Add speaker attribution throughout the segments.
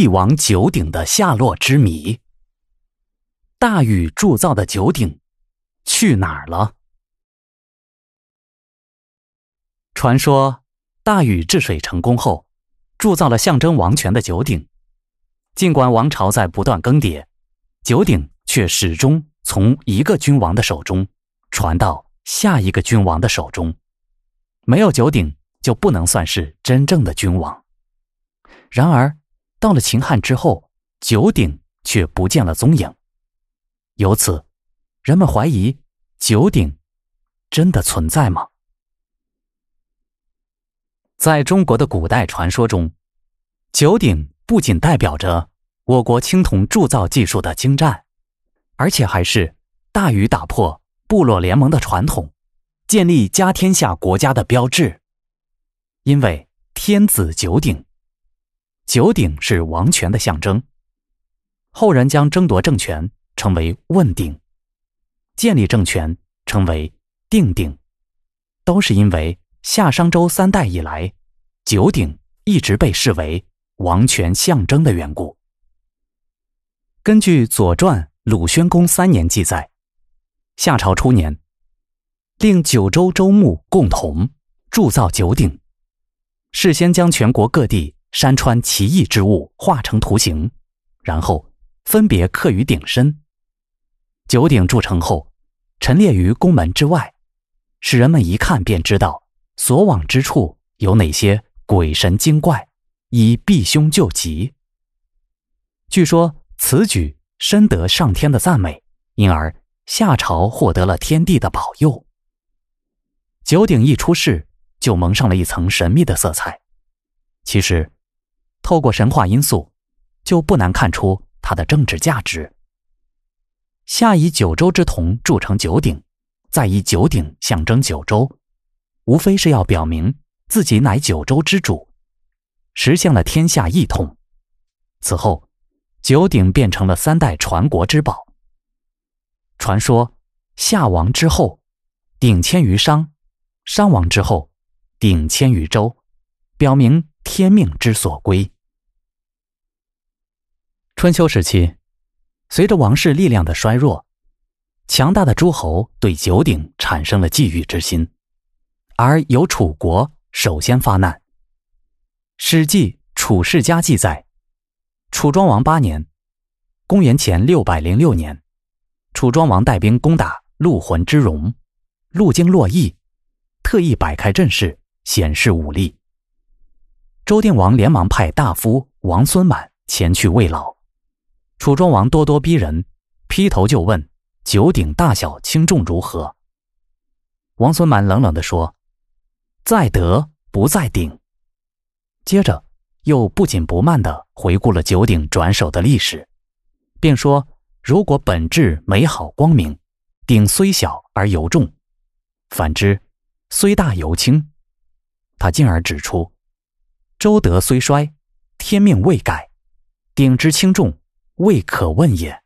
Speaker 1: 帝王九鼎的下落之谜。大禹铸造的九鼎去哪儿了？传说大禹治水成功后，铸造了象征王权的九鼎。尽管王朝在不断更迭，九鼎却始终从一个君王的手中传到下一个君王的手中。没有九鼎，就不能算是真正的君王。然而，到了秦汉之后，九鼎却不见了踪影。由此，人们怀疑九鼎真的存在吗？在中国的古代传说中，九鼎不仅代表着我国青铜铸造技术的精湛，而且还是大禹打破部落联盟的传统，建立家天下国家的标志。因为天子九鼎。九鼎是王权的象征，后人将争夺政权称为问鼎，建立政权称为定鼎，都是因为夏商周三代以来，九鼎一直被视为王权象征的缘故。根据《左传》鲁宣公三年记载，夏朝初年，令九州州牧共同铸造九鼎，事先将全国各地。山川奇异之物画成图形，然后分别刻于鼎身。九鼎铸成后，陈列于宫门之外，使人们一看便知道所往之处有哪些鬼神精怪，以避凶救急。据说此举深得上天的赞美，因而夏朝获得了天地的保佑。九鼎一出世，就蒙上了一层神秘的色彩。其实。透过神话因素，就不难看出它的政治价值。夏以九州之铜铸成九鼎，再以九鼎象征九州，无非是要表明自己乃九州之主，实现了天下一统。此后，九鼎变成了三代传国之宝。传说夏亡之后，鼎迁于商；商亡之后，鼎迁于周，表明天命之所归。春秋时期，随着王室力量的衰弱，强大的诸侯对九鼎产生了觊觎之心，而由楚国首先发难。《史记·楚世家》记载，楚庄王八年（公元前六百零六年），楚庄王带兵攻打陆浑之戎，路经洛邑，特意摆开阵势，显示武力。周定王连忙派大夫王孙满前去慰劳。楚庄王咄咄逼人，劈头就问：“九鼎大小轻重如何？”王孙满冷冷地说：“在德不在鼎。”接着又不紧不慢地回顾了九鼎转手的历史，并说：“如果本质美好光明，鼎虽小而尤重；反之，虽大尤轻。”他进而指出：“周德虽衰，天命未改，鼎之轻重。”未可问也。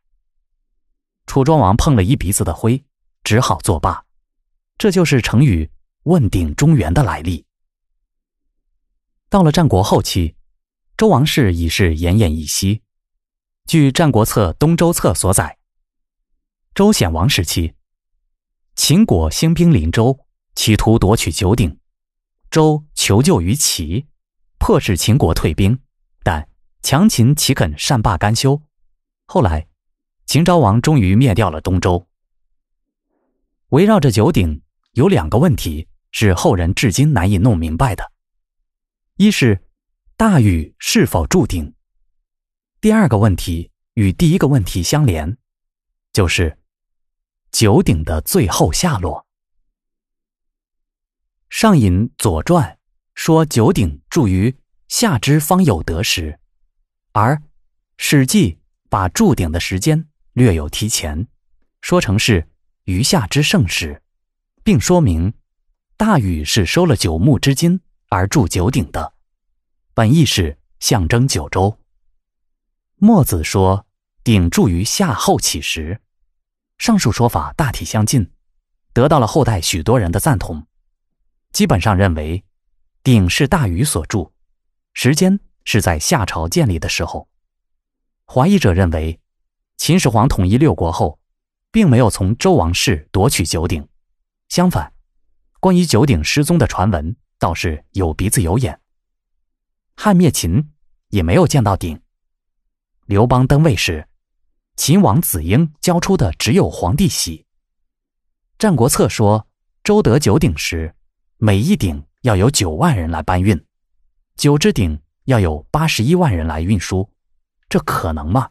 Speaker 1: 楚庄王碰了一鼻子的灰，只好作罢。这就是成语“问鼎中原”的来历。到了战国后期，周王室已是奄奄一息。据《战国策·东周策》所载，周显王时期，秦国兴兵临周，企图夺取九鼎。周求救于齐，迫使秦国退兵，但强秦岂肯善罢甘休？后来，秦昭王终于灭掉了东周。围绕着九鼎，有两个问题是后人至今难以弄明白的：一是大禹是否铸鼎；第二个问题与第一个问题相连，就是九鼎的最后下落。上引《左传》说九鼎铸于夏之方有得时，而《史记》。把铸鼎的时间略有提前，说成是余下之盛时，并说明大禹是收了九牧之金而铸九鼎的，本意是象征九州。墨子说鼎铸于夏后起时，上述说法大体相近，得到了后代许多人的赞同，基本上认为鼎是大禹所铸，时间是在夏朝建立的时候，怀疑者认为，秦始皇统一六国后，并没有从周王室夺取九鼎，相反，关于九鼎失踪的传闻倒是有鼻子有眼。汉灭秦也没有见到鼎。刘邦登位时，秦王子婴交出的只有皇帝玺。《战国策》说，周得九鼎时，每一鼎要有九万人来搬运，九只鼎要有八十一万人来运输，这可能吗？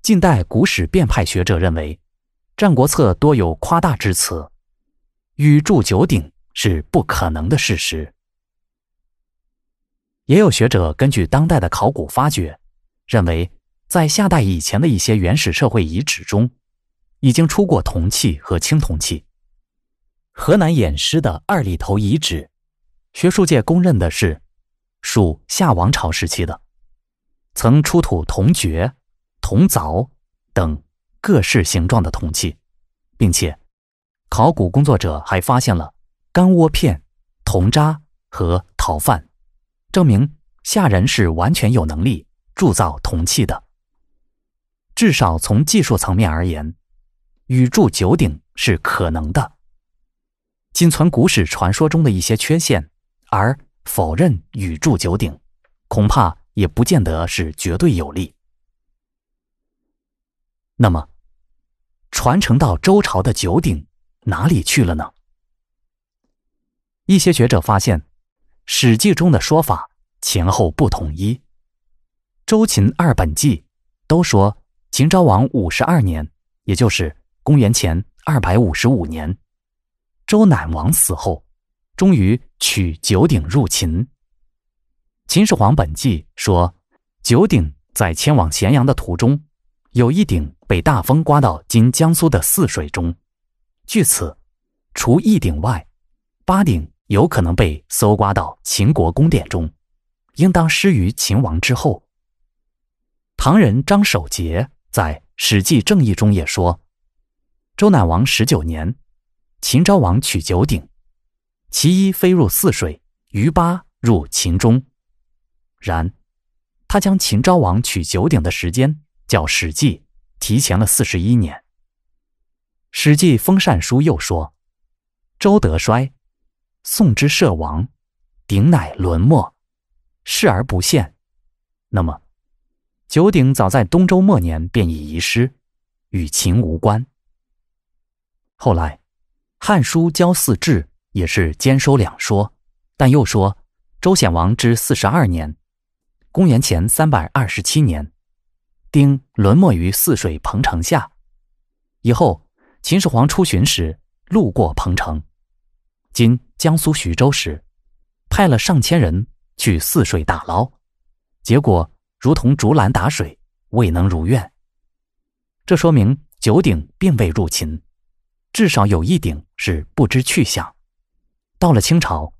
Speaker 1: 近代古史变派学者认为，《战国策》多有夸大之词，禹铸九鼎是不可能的事实。也有学者根据当代的考古发掘，认为在夏代以前的一些原始社会遗址中，已经出过铜器和青铜器。河南偃师的二里头遗址，学术界公认的是属夏王朝时期的，曾出土铜爵、铜凿等各式形状的铜器，并且考古工作者还发现了干窝片、铜渣和陶范。证明夏人是完全有能力铸造铜器的。至少从技术层面而言，禹铸九鼎是可能的。仅存古史传说中的一些缺陷，而否认禹铸九鼎，恐怕也不见得是绝对有利。那么，传承到周朝的九鼎哪里去了呢？一些学者发现。《史记》中的说法前后不统一，《周秦二本纪》都说秦昭王五十二年，也就是公元前二百五十五年，周赧王死后，终于取九鼎入秦。《秦始皇本纪》说，九鼎在迁往咸阳的途中，有一鼎被大风刮到今江苏的泗水中，据此，除一鼎外，八鼎。有可能被搜刮到秦国宫殿中，应当失于秦王之后。唐人张守节在《史记正义》中也说：“周赧王十九年，秦昭王取九鼎，其一飞入泗水，余八入秦中。”然，他将秦昭王取九鼎的时间叫《史记》提前了四十一年。《史记封禅书》又说：“周德衰。”宋之社亡，鼎乃沦没，视而不见。那么，九鼎早在东周末年便已遗失，与秦无关。后来，《汉书·郊祀志》也是兼收两说，但又说周显王之四十二年（公元前三百二十七年），鼎沦没于泗水彭城下。以后，秦始皇出巡时路过彭城。今江苏徐州时，派了上千人去泗水打捞，结果如同竹篮打水，未能如愿。这说明九鼎并未入秦，至少有一鼎是不知去向。到了清朝，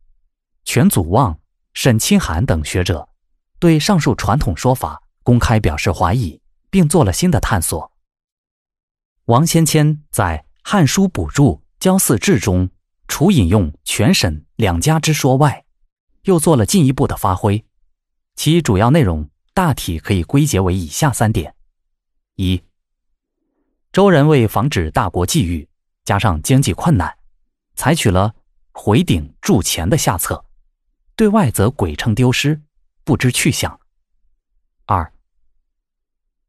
Speaker 1: 全祖望、沈清寒等学者对上述传统说法公开表示怀疑，并做了新的探索。王先谦在《汉书补注·郊祀志》中。除引用全沈两家之说外，又做了进一步的发挥，其主要内容大体可以归结为以下三点：一、周人为防止大国觊觎，加上经济困难，采取了回鼎铸钱的下策，对外则鬼称丢失，不知去向；二、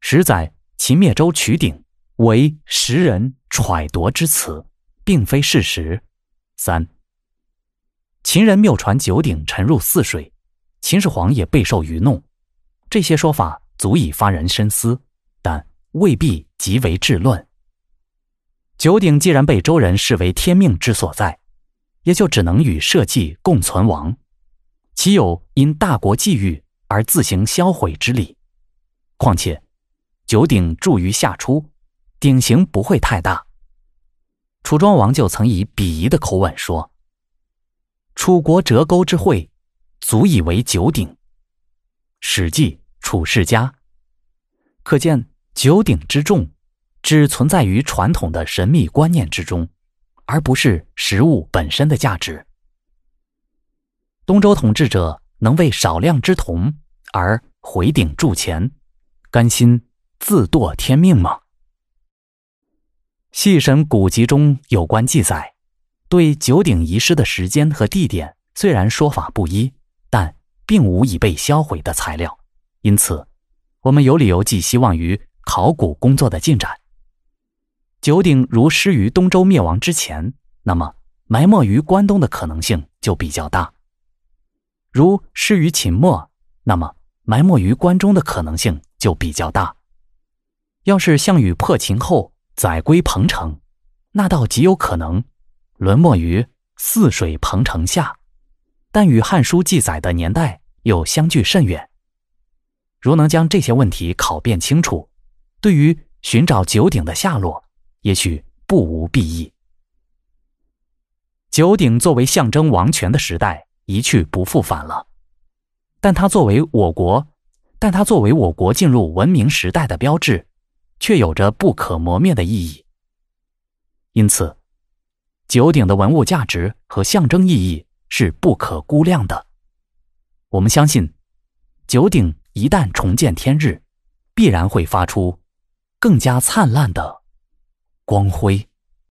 Speaker 1: 实载秦灭周取鼎为时人揣度之词，并非事实。三，秦人谬传九鼎沉入泗水，秦始皇也备受愚弄。这些说法足以发人深思，但未必极为治论。九鼎既然被周人视为天命之所在，也就只能与社稷共存亡，岂有因大国际遇而自行销毁之理？况且，九鼎铸于夏初，鼎形不会太大。楚庄王就曾以鄙夷的口吻说：“楚国折钩之会，足以为九鼎。”《史记·楚世家》可见九鼎之重，只存在于传统的神秘观念之中，而不是实物本身的价值。东周统治者能为少量之铜而回鼎铸钱，甘心自堕天命吗？细审古籍中有关记载，对九鼎遗失的时间和地点虽然说法不一，但并无已被销毁的材料，因此，我们有理由寄希望于考古工作的进展。九鼎如失于东周灭亡之前，那么埋没于关东的可能性就比较大；如失于秦末，那么埋没于关中的可能性就比较大。要是项羽破秦后，载归彭城，那倒极有可能沦没于泗水彭城下，但与《汉书》记载的年代又相距甚远。如能将这些问题考辨清楚，对于寻找九鼎的下落，也许不无裨益。九鼎作为象征王权的时代一去不复返了，但它作为我国，但它作为我国进入文明时代的标志。却有着不可磨灭的意义。因此，九鼎的文物价值和象征意义是不可估量的。我们相信，九鼎一旦重见天日，必然会发出更加灿烂的光辉。